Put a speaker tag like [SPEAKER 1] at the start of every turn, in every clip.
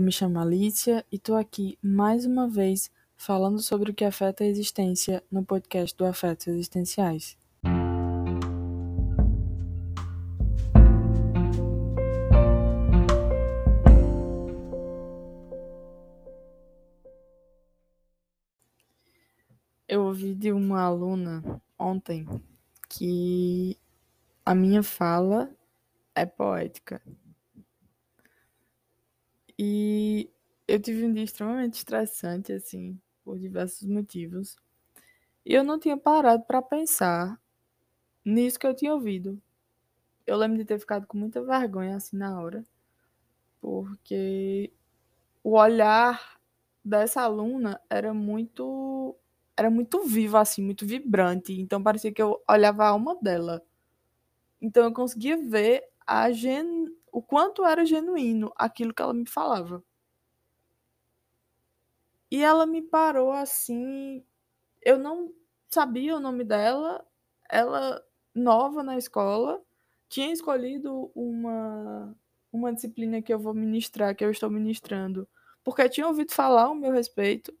[SPEAKER 1] Eu me chamo Alicia e tô aqui mais uma vez falando sobre o que afeta a existência no podcast do Afetos Existenciais. Eu ouvi de uma aluna ontem que a minha fala é poética. E eu tive um dia extremamente estressante, assim, por diversos motivos. E eu não tinha parado para pensar nisso que eu tinha ouvido. Eu lembro de ter ficado com muita vergonha, assim, na hora, porque o olhar dessa aluna era muito era muito vivo assim, muito vibrante, então parecia que eu olhava a alma dela. Então eu conseguia ver a gen o quanto era genuíno aquilo que ela me falava. E ela me parou assim, eu não sabia o nome dela, ela nova na escola, tinha escolhido uma uma disciplina que eu vou ministrar, que eu estou ministrando, porque tinha ouvido falar o meu respeito.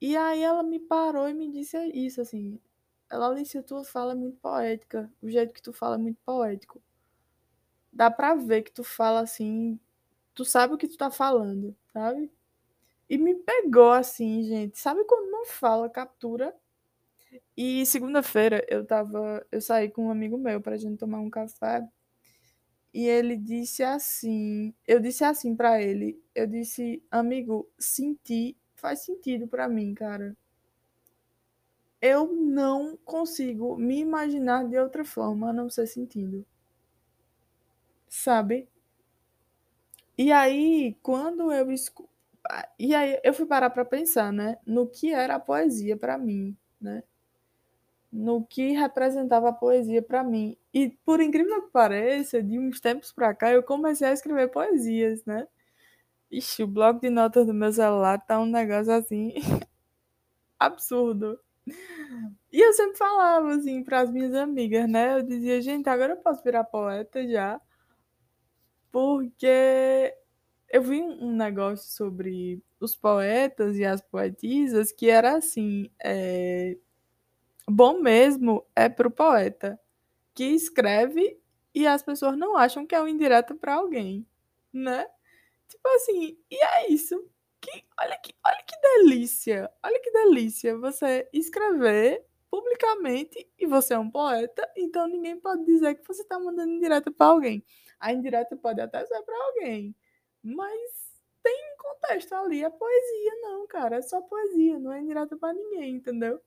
[SPEAKER 1] E aí ela me parou e me disse isso assim: ela Alicia, tua fala é muito poética, o jeito que tu fala é muito poético dá pra ver que tu fala assim, tu sabe o que tu tá falando, sabe? E me pegou assim, gente. Sabe quando não fala, captura? E segunda-feira eu tava, eu saí com um amigo meu pra gente tomar um café. E ele disse assim, eu disse assim para ele, eu disse, amigo, sentir faz sentido para mim, cara. Eu não consigo me imaginar de outra forma a não ser sentindo sabe? E aí, quando eu escu... e aí eu fui parar para pensar, né, no que era a poesia para mim, né? No que representava a poesia para mim. E por incrível que pareça, de uns tempos para cá eu comecei a escrever poesias, né? Ixi, o bloco de notas do meu celular tá um negócio assim absurdo. E eu sempre falava assim para as minhas amigas, né? Eu dizia, gente, agora eu posso virar poeta já. Porque eu vi um negócio sobre os poetas e as poetisas que era assim, é, bom mesmo é pro poeta que escreve e as pessoas não acham que é um indireto para alguém, né? Tipo assim, e é isso. Que, olha, que, olha que delícia, olha que delícia você escrever publicamente e você é um poeta, então ninguém pode dizer que você está mandando indireta para alguém. A indireta pode até ser para alguém, mas tem contexto ali. É poesia, não, cara. É só poesia, não é indireta para ninguém, entendeu?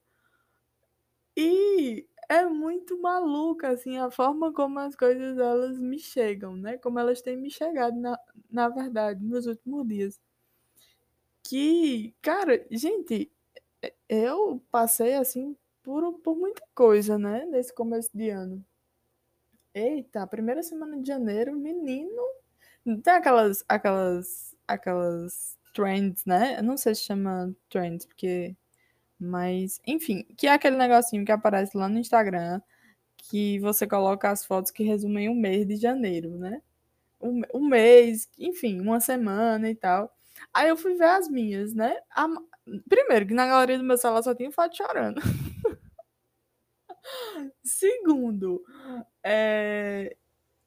[SPEAKER 1] E é muito maluca, assim, a forma como as coisas elas me chegam, né? Como elas têm me chegado, na, na verdade, nos últimos dias. Que, cara, gente, eu passei, assim, por, por muita coisa, né? Nesse começo de ano. Eita, primeira semana de janeiro, menino. Tem aquelas, aquelas, aquelas trends, né? Eu não sei se chama trends, porque. Mas, enfim, que é aquele negocinho que aparece lá no Instagram, que você coloca as fotos que resumem o mês de janeiro, né? Um, um mês, enfim, uma semana e tal. Aí eu fui ver as minhas, né? A, primeiro, que na galeria do meu celular só tinha foto chorando. Segundo, é,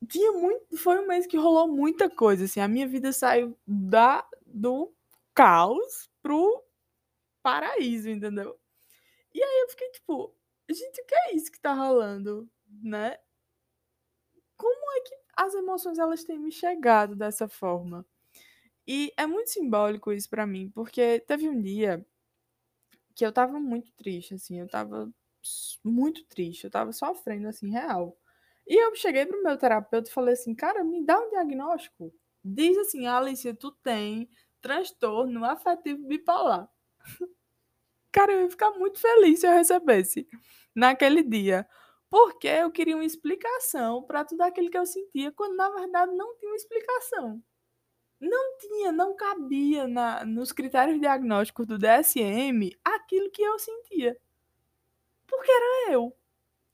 [SPEAKER 1] tinha muito, foi um mês que rolou muita coisa, assim, a minha vida saiu da do caos pro paraíso, entendeu? E aí eu fiquei tipo, gente, o que é isso que tá rolando, né? Como é que as emoções elas têm me chegado dessa forma? E é muito simbólico isso para mim, porque teve um dia que eu tava muito triste, assim, eu tava muito triste, eu tava sofrendo, assim, real. E eu cheguei pro meu terapeuta e falei assim, cara, me dá um diagnóstico. Diz assim, Alicia, tu tem transtorno afetivo bipolar. cara, eu ia ficar muito feliz se eu recebesse naquele dia. Porque eu queria uma explicação para tudo aquilo que eu sentia, quando na verdade não tinha uma explicação. Não tinha, não cabia na, nos critérios diagnósticos do DSM aquilo que eu sentia. Porque era eu.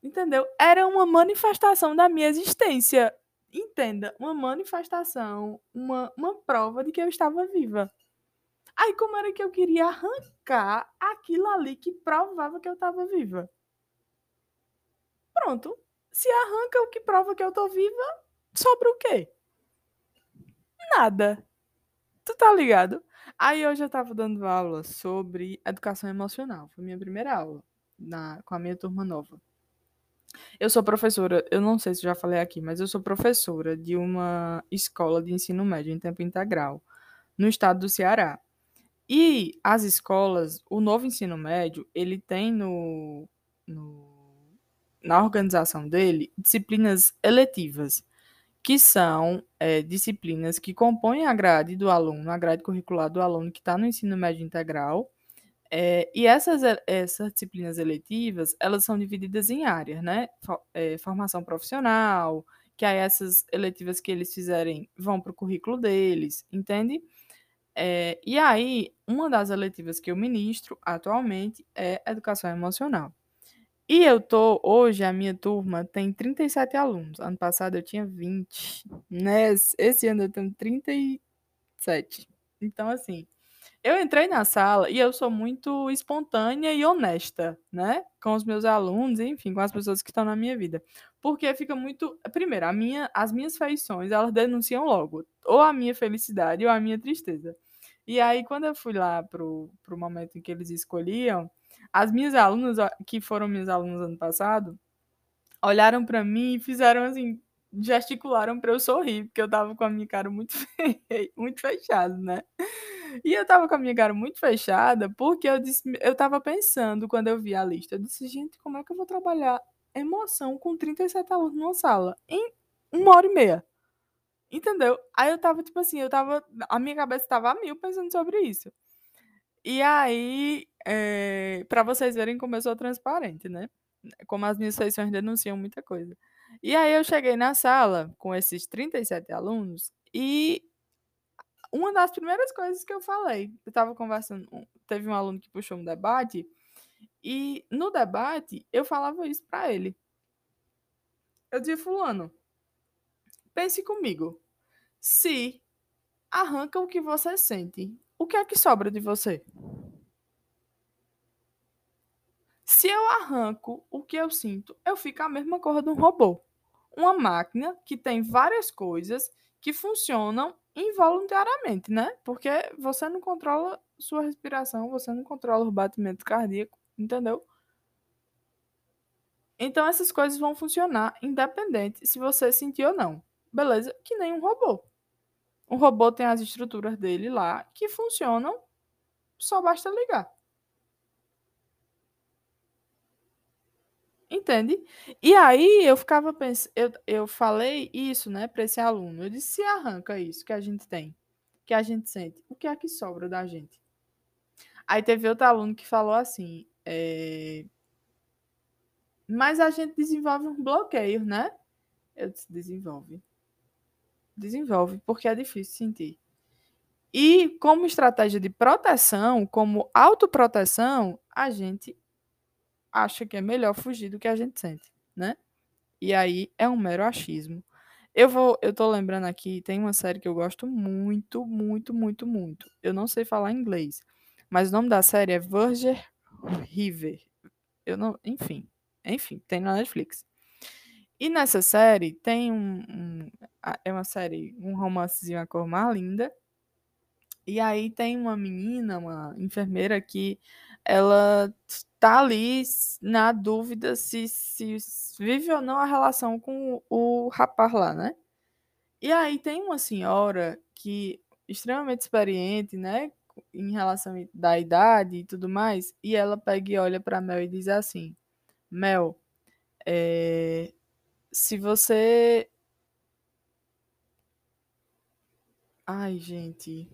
[SPEAKER 1] Entendeu? Era uma manifestação da minha existência. entenda, uma manifestação, uma, uma prova de que eu estava viva. Aí, como era que eu queria arrancar aquilo ali que provava que eu estava viva? Pronto. Se arranca o que prova que eu tô viva, sobra o quê? Nada. Tu tá ligado? Aí eu tava dando aula sobre educação emocional. Foi minha primeira aula na, com a minha turma nova. Eu sou professora, eu não sei se já falei aqui, mas eu sou professora de uma escola de ensino médio em tempo integral no estado do Ceará. E as escolas, o novo ensino médio, ele tem no, no na organização dele disciplinas eletivas, que são é, disciplinas que compõem a grade do aluno, a grade curricular do aluno que está no ensino médio integral. É, e essas, essas disciplinas eletivas, elas são divididas em áreas, né? É, formação profissional, que aí essas eletivas que eles fizerem vão para o currículo deles, entende? É, e aí, uma das eletivas que eu ministro atualmente é educação emocional. E eu tô, hoje, a minha turma tem 37 alunos. Ano passado eu tinha 20, né? Esse ano eu tenho 37. Então, assim, eu entrei na sala e eu sou muito espontânea e honesta, né? Com os meus alunos, enfim, com as pessoas que estão na minha vida. Porque fica muito. Primeiro, a minha, as minhas feições, elas denunciam logo. Ou a minha felicidade ou a minha tristeza. E aí, quando eu fui lá pro, pro momento em que eles escolhiam, as minhas alunas, que foram minhas alunas ano passado, olharam para mim e fizeram assim, gesticularam para eu sorrir, porque eu tava com a minha cara muito, muito fechada, né? E eu tava com a minha cara muito fechada, porque eu disse, eu tava pensando quando eu vi a lista, eu disse, gente, como é que eu vou trabalhar emoção com 37 alunos numa sala em uma hora e meia? Entendeu? Aí eu tava, tipo assim, eu tava. A minha cabeça tava a mil pensando sobre isso. E aí, é, eh, para vocês verem como eu sou transparente, né? Como as minhas sessões denunciam muita coisa. E aí eu cheguei na sala com esses 37 alunos e uma das primeiras coisas que eu falei, eu estava conversando, teve um aluno que puxou um debate e no debate eu falava isso para ele. Eu dizia, fulano, pense comigo. Se arranca o que você sente o que é que sobra de você? Se eu arranco o que eu sinto, eu fico a mesma cor de um robô. Uma máquina que tem várias coisas que funcionam involuntariamente, né? Porque você não controla sua respiração, você não controla o batimento cardíaco, entendeu? Então essas coisas vão funcionar independente se você sentir ou não. Beleza? Que nem um robô. Um robô tem as estruturas dele lá que funcionam, só basta ligar. Entende? E aí eu ficava pensando, eu, eu falei isso, né, para esse aluno. Eu disse: se arranca isso que a gente tem, que a gente sente, o que é que sobra da gente? Aí teve outro aluno que falou assim: é... mas a gente desenvolve um bloqueio, né? Eu disse: desenvolve desenvolve, porque é difícil sentir. E como estratégia de proteção, como autoproteção, a gente acha que é melhor fugir do que a gente sente, né? E aí é um mero achismo. Eu vou, eu tô lembrando aqui, tem uma série que eu gosto muito, muito, muito, muito. Eu não sei falar inglês, mas o nome da série é Verger River. Eu não, enfim, enfim, tem na Netflix. E nessa série tem um, um, É uma série, um romancezinho A Cor Mais Linda. E aí tem uma menina, uma enfermeira, que ela tá ali na dúvida se, se vive ou não a relação com o, rapaz lá, né? E aí tem uma senhora que extremamente experiente, né, em relação da idade e tudo mais, e ela pega e olha para Mel e diz assim: Mel, é, se você. Ai, gente.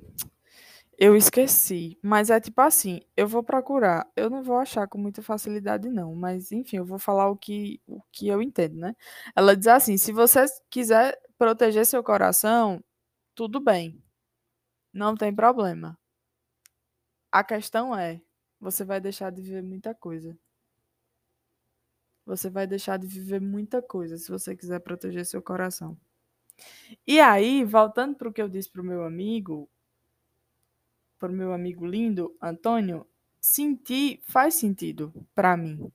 [SPEAKER 1] Eu esqueci. Mas é tipo assim, eu vou procurar. Eu não vou achar com muita facilidade, não. Mas, enfim, eu vou falar o que, o que eu entendo, né? Ela diz assim: se você quiser proteger seu coração, tudo bem. Não tem problema. A questão é, você vai deixar de viver muita coisa você vai deixar de viver muita coisa se você quiser proteger seu coração. E aí, voltando para o que eu disse para o meu amigo, o meu amigo lindo, Antônio, sentir faz sentido para mim.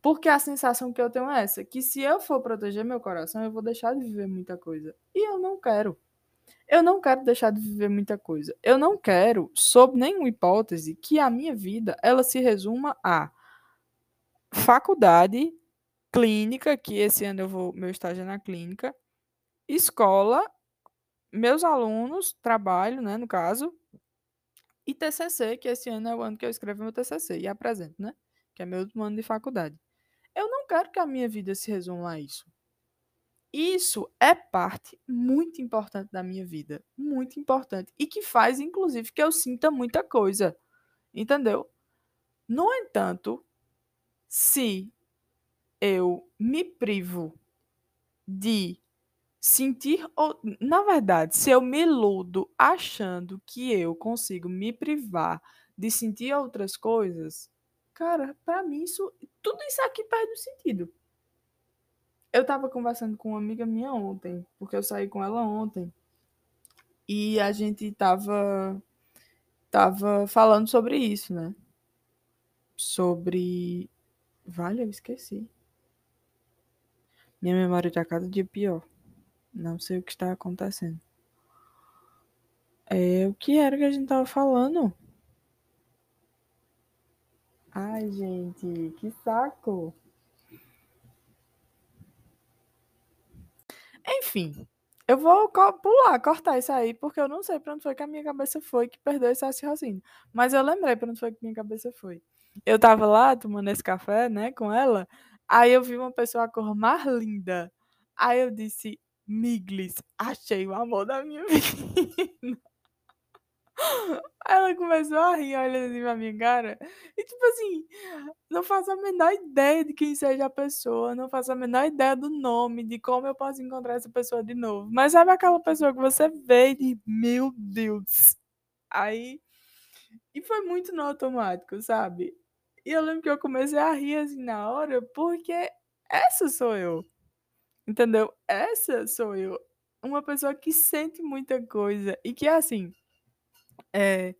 [SPEAKER 1] Porque a sensação que eu tenho é essa, que se eu for proteger meu coração, eu vou deixar de viver muita coisa. E eu não quero. Eu não quero deixar de viver muita coisa. Eu não quero, sob nenhuma hipótese, que a minha vida ela se resuma a faculdade, clínica, que esse ano eu vou meu estágio é na clínica, escola, meus alunos, trabalho, né, no caso, e TCC, que esse ano é o ano que eu escrevo meu TCC e apresento, né? Que é meu último ano de faculdade. Eu não quero que a minha vida se resuma a isso. Isso é parte muito importante da minha vida, muito importante e que faz inclusive que eu sinta muita coisa. Entendeu? No entanto, se eu me privo de sentir, ou, na verdade, se eu me iludo achando que eu consigo me privar de sentir outras coisas, cara, para mim isso, tudo isso aqui perde o sentido. Eu tava conversando com uma amiga minha ontem, porque eu saí com ela ontem. E a gente tava tava falando sobre isso, né? Sobre Vale, eu esqueci. Minha memória tá cada dia pior. Não sei o que está acontecendo. É, o que era que a gente tava falando? Ai, gente, que saco. Enfim, eu vou pular, cortar isso aí, porque eu não sei para onde foi que a minha cabeça foi que perdeu esse raciocínio. Mas eu lembrei para onde foi que minha cabeça foi. Eu tava lá tomando esse café, né, com ela, aí eu vi uma pessoa a cor mais linda. Aí eu disse, Miglis, achei o amor da minha vida. Ela começou a rir olhando assim pra minha cara. E tipo assim, não faço a menor ideia de quem seja a pessoa, não faço a menor ideia do nome, de como eu posso encontrar essa pessoa de novo. Mas sabe aquela pessoa que você vê e diz, meu Deus. Aí. E foi muito no automático, sabe? E eu lembro que eu comecei a rir assim na hora, porque essa sou eu. Entendeu? Essa sou eu. Uma pessoa que sente muita coisa e que, assim, é,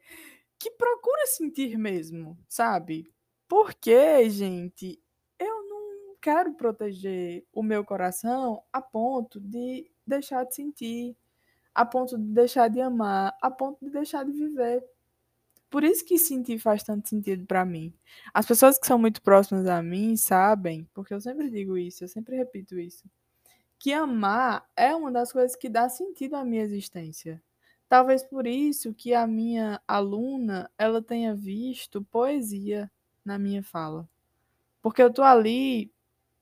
[SPEAKER 1] que procura sentir mesmo, sabe? Porque, gente, eu não quero proteger o meu coração a ponto de deixar de sentir, a ponto de deixar de amar, a ponto de deixar de viver. Por isso que sentir faz tanto sentido para mim. As pessoas que são muito próximas a mim sabem, porque eu sempre digo isso, eu sempre repito isso, que amar é uma das coisas que dá sentido à minha existência. Talvez por isso que a minha aluna, ela tenha visto poesia na minha fala. Porque eu tô ali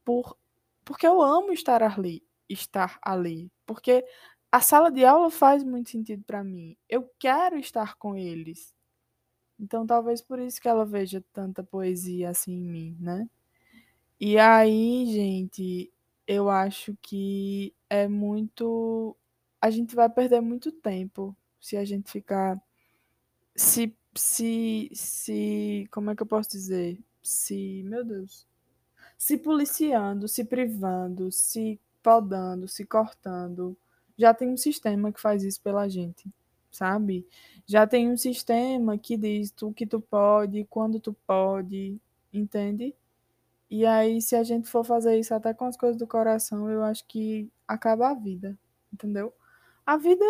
[SPEAKER 1] por porque eu amo estar ali, estar ali, porque a sala de aula faz muito sentido para mim. Eu quero estar com eles. Então talvez por isso que ela veja tanta poesia assim em mim, né? E aí, gente, eu acho que é muito a gente vai perder muito tempo se a gente ficar se se se como é que eu posso dizer? Se, meu Deus, se policiando, se privando, se podando, se cortando. Já tem um sistema que faz isso pela gente, sabe? Já tem um sistema que diz tu que tu pode, quando tu pode, entende? E aí, se a gente for fazer isso até com as coisas do coração, eu acho que acaba a vida, entendeu? A vida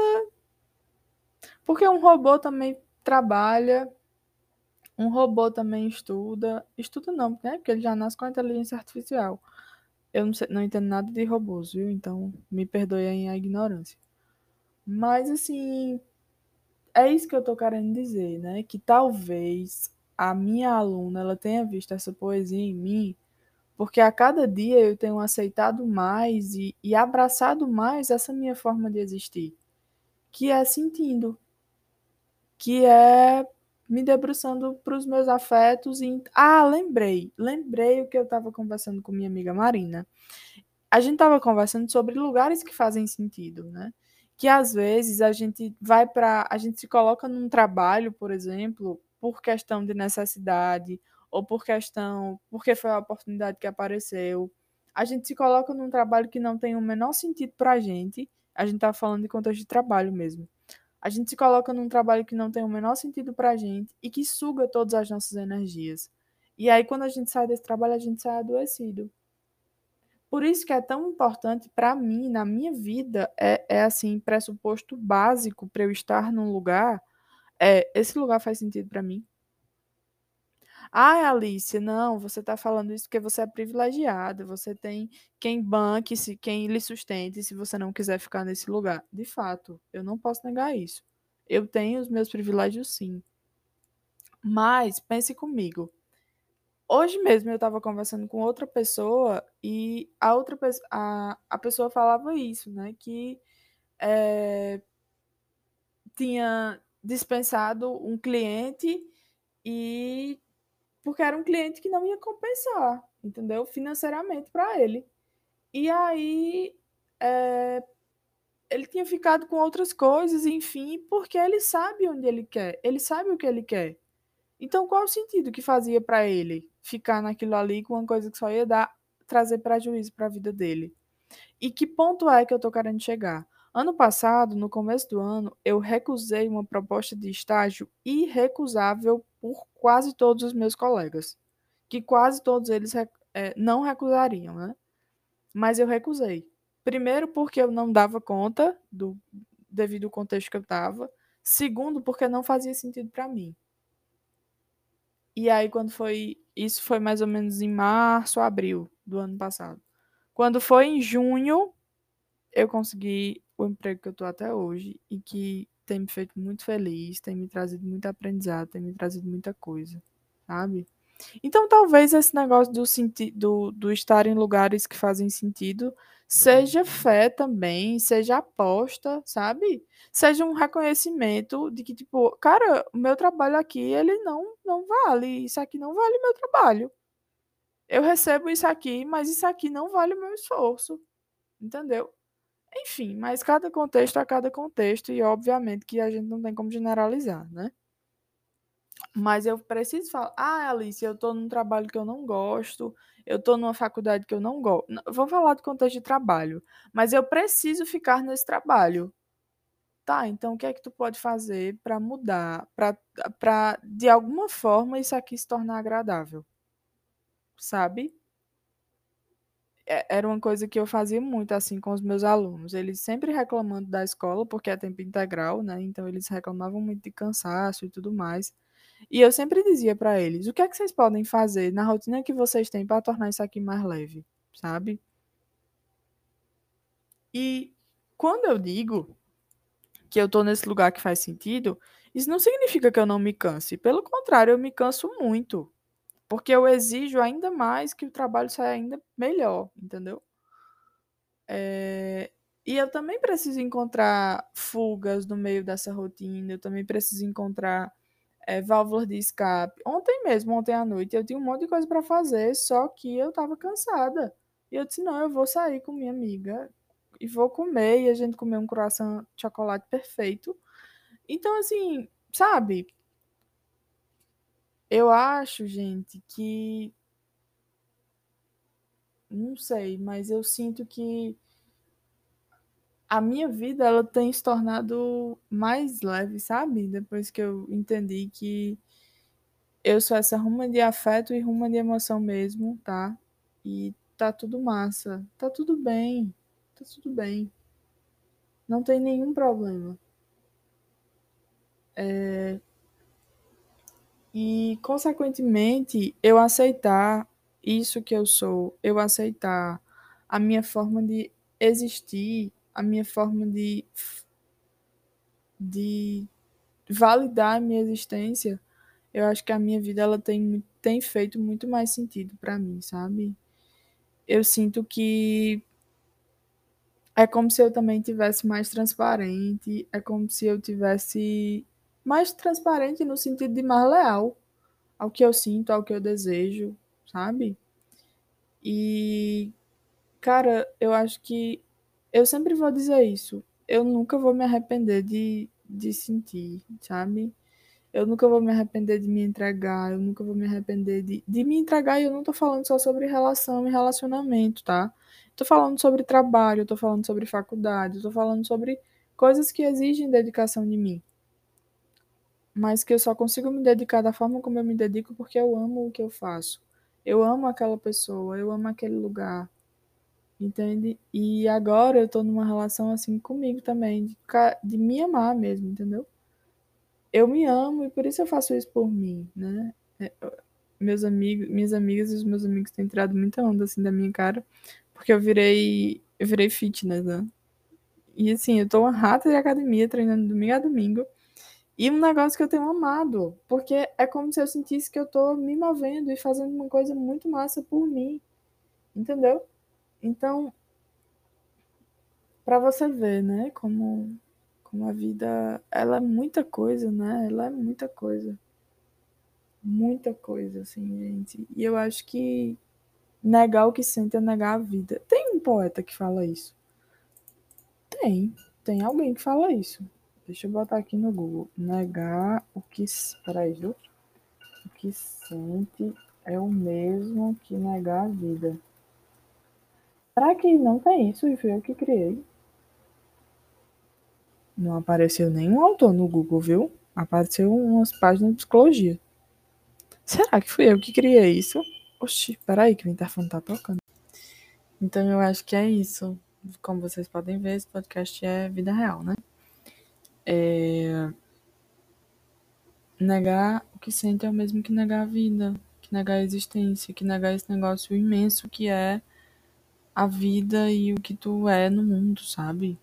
[SPEAKER 1] porque um robô também trabalha, um robô também estuda. Estuda não, né? Porque ele já nasce com a inteligência artificial. Eu não, sei, não entendo nada de robôs, viu? Então me perdoem a ignorância. Mas assim, é isso que eu tô querendo dizer, né? Que talvez a minha aluna ela tenha visto essa poesia em mim, porque a cada dia eu tenho aceitado mais e, e abraçado mais essa minha forma de existir que é sentindo, que é me debruçando para os meus afetos. E... Ah, lembrei, lembrei o que eu estava conversando com minha amiga Marina. A gente estava conversando sobre lugares que fazem sentido, né? Que às vezes a gente vai para, a gente se coloca num trabalho, por exemplo, por questão de necessidade ou por questão, porque foi a oportunidade que apareceu. A gente se coloca num trabalho que não tem o menor sentido para a gente A gente tá falando de contexto de trabalho mesmo. A gente se coloca num trabalho que não tem o menor sentido pra gente e que suga todas as nossas energias. E aí, quando a gente sai desse trabalho, a gente sai adoecido. Por isso que é tão importante para mim, na minha vida, é, é assim, pressuposto básico para eu estar num lugar, é, esse lugar faz sentido para mim? Ai, Alice, não, você está falando isso porque você é privilegiada, você tem quem banque, se, quem lhe sustente se você não quiser ficar nesse lugar. De fato, eu não posso negar isso. Eu tenho os meus privilégios, sim. Mas pense comigo. Hoje mesmo eu estava conversando com outra pessoa e a outra pessoa, a, a pessoa falava isso, né? Que é, tinha dispensado um cliente e porque era um cliente que não ia compensar, entendeu? Financeiramente para ele. E aí é, ele tinha ficado com outras coisas, enfim, porque ele sabe onde ele quer, ele sabe o que ele quer. Então, qual o sentido que fazia para ele ficar naquilo ali com uma coisa que só ia dar trazer prejuízo para a vida dele? E que ponto é que eu tô querendo chegar? Ano passado, no começo do ano, eu recusei uma proposta de estágio irrecusável por quase todos os meus colegas, que quase todos eles é, não recusariam, né? Mas eu recusei. Primeiro, porque eu não dava conta do devido ao contexto que eu estava. Segundo, porque não fazia sentido para mim. E aí, quando foi. Isso foi mais ou menos em março, abril do ano passado. Quando foi em junho, eu consegui o emprego que eu tô até hoje e que tem me feito muito feliz, tem me trazido muito aprendizado, tem me trazido muita coisa, sabe? Então, talvez esse negócio do, do, do estar em lugares que fazem sentido seja fé também, seja aposta, sabe? Seja um reconhecimento de que, tipo, cara, o meu trabalho aqui, ele não, não vale, isso aqui não vale meu trabalho. Eu recebo isso aqui, mas isso aqui não vale o meu esforço, entendeu? Enfim, mas cada contexto é cada contexto e obviamente que a gente não tem como generalizar, né? Mas eu preciso falar, ah, Alice, eu estou num trabalho que eu não gosto, eu estou numa faculdade que eu não gosto. Vou falar do contexto de trabalho, mas eu preciso ficar nesse trabalho. Tá, então o que é que tu pode fazer para mudar, para de alguma forma isso aqui se tornar agradável? Sabe? É, era uma coisa que eu fazia muito assim com os meus alunos. Eles sempre reclamando da escola, porque é tempo integral, né? Então eles reclamavam muito de cansaço e tudo mais. E eu sempre dizia para eles: o que é que vocês podem fazer na rotina que vocês têm para tornar isso aqui mais leve, sabe? E quando eu digo que eu tô nesse lugar que faz sentido, isso não significa que eu não me canse. Pelo contrário, eu me canso muito. Porque eu exijo ainda mais que o trabalho saia ainda melhor, entendeu? É... E eu também preciso encontrar fugas no meio dessa rotina, eu também preciso encontrar é, válvulas de escape. Ontem mesmo, ontem à noite, eu tinha um monte de coisa para fazer, só que eu tava cansada. E eu disse: não, eu vou sair com minha amiga e vou comer, e a gente comer um croissant de chocolate perfeito. Então, assim, sabe? Eu acho, gente, que. Não sei, mas eu sinto que a minha vida ela tem se tornado mais leve, sabe? Depois que eu entendi que eu sou essa ruma de afeto e ruma de emoção mesmo, tá? E tá tudo massa, tá tudo bem, tá tudo bem. Não tem nenhum problema. É, e, consequentemente, eu aceitar isso que eu sou, eu aceitar a minha forma de existir, a minha forma de, de validar a minha existência, eu acho que a minha vida ela tem, tem feito muito mais sentido para mim, sabe? Eu sinto que é como se eu também tivesse mais transparente, é como se eu tivesse mais transparente no sentido de mais leal ao que eu sinto, ao que eu desejo, sabe? E, cara, eu acho que eu sempre vou dizer isso. Eu nunca vou me arrepender de, de sentir, sabe? Eu nunca vou me arrepender de me entregar, eu nunca vou me arrepender de, de me entregar, e eu não tô falando só sobre relação e relacionamento, tá? Tô falando sobre trabalho, tô falando sobre faculdade, tô falando sobre coisas que exigem dedicação de mim. Mas que eu só consigo me dedicar da forma como eu me dedico porque eu amo o que eu faço. Eu amo aquela pessoa, eu amo aquele lugar. Entende? E agora eu tô numa relação assim comigo também, de, de me amar mesmo, entendeu? Eu me amo e por isso eu faço isso por mim, né? É, meus amigos, minhas amigas e os meus amigos têm tirado muita onda assim da minha cara, porque eu virei, eu virei fitness, né? E assim, eu tô uma rata de academia treinando domingo a domingo. E um negócio que eu tenho amado, porque é como se eu sentisse que eu tô me movendo e fazendo uma coisa muito massa por mim. Entendeu? Então, para você ver, né, como como a vida, ela é muita coisa, né? Ela é muita coisa. Muita coisa, assim, gente. E eu acho que negar o que sente é negar a vida. Tem um poeta que fala isso. Tem. Tem alguém que fala isso. Deixa eu botar aqui no Google. Negar o que. Peraí, viu? O que sente é o mesmo que negar a vida. Pra quem não tem isso, foi eu que criei. Não apareceu nenhum autor no Google, viu? Apareceu umas páginas de psicologia. Será que fui eu que criei isso? Oxi, peraí que o interfone tá tocando. Então eu acho que é isso. Como vocês podem ver, esse podcast é vida real, né? É... Negar o que sente é o mesmo que negar a vida, que negar a existência, que negar esse negócio imenso que é a vida e o que tu é no mundo, sabe?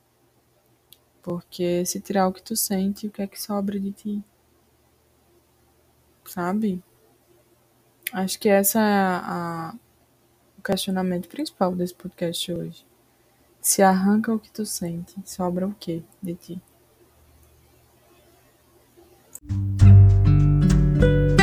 [SPEAKER 1] Porque se tirar o que tu sente, o que é que sobra de ti? Sabe? Acho que essa é a, o questionamento principal desse podcast hoje. Se arranca o que tu sente, sobra o que de ti? thank you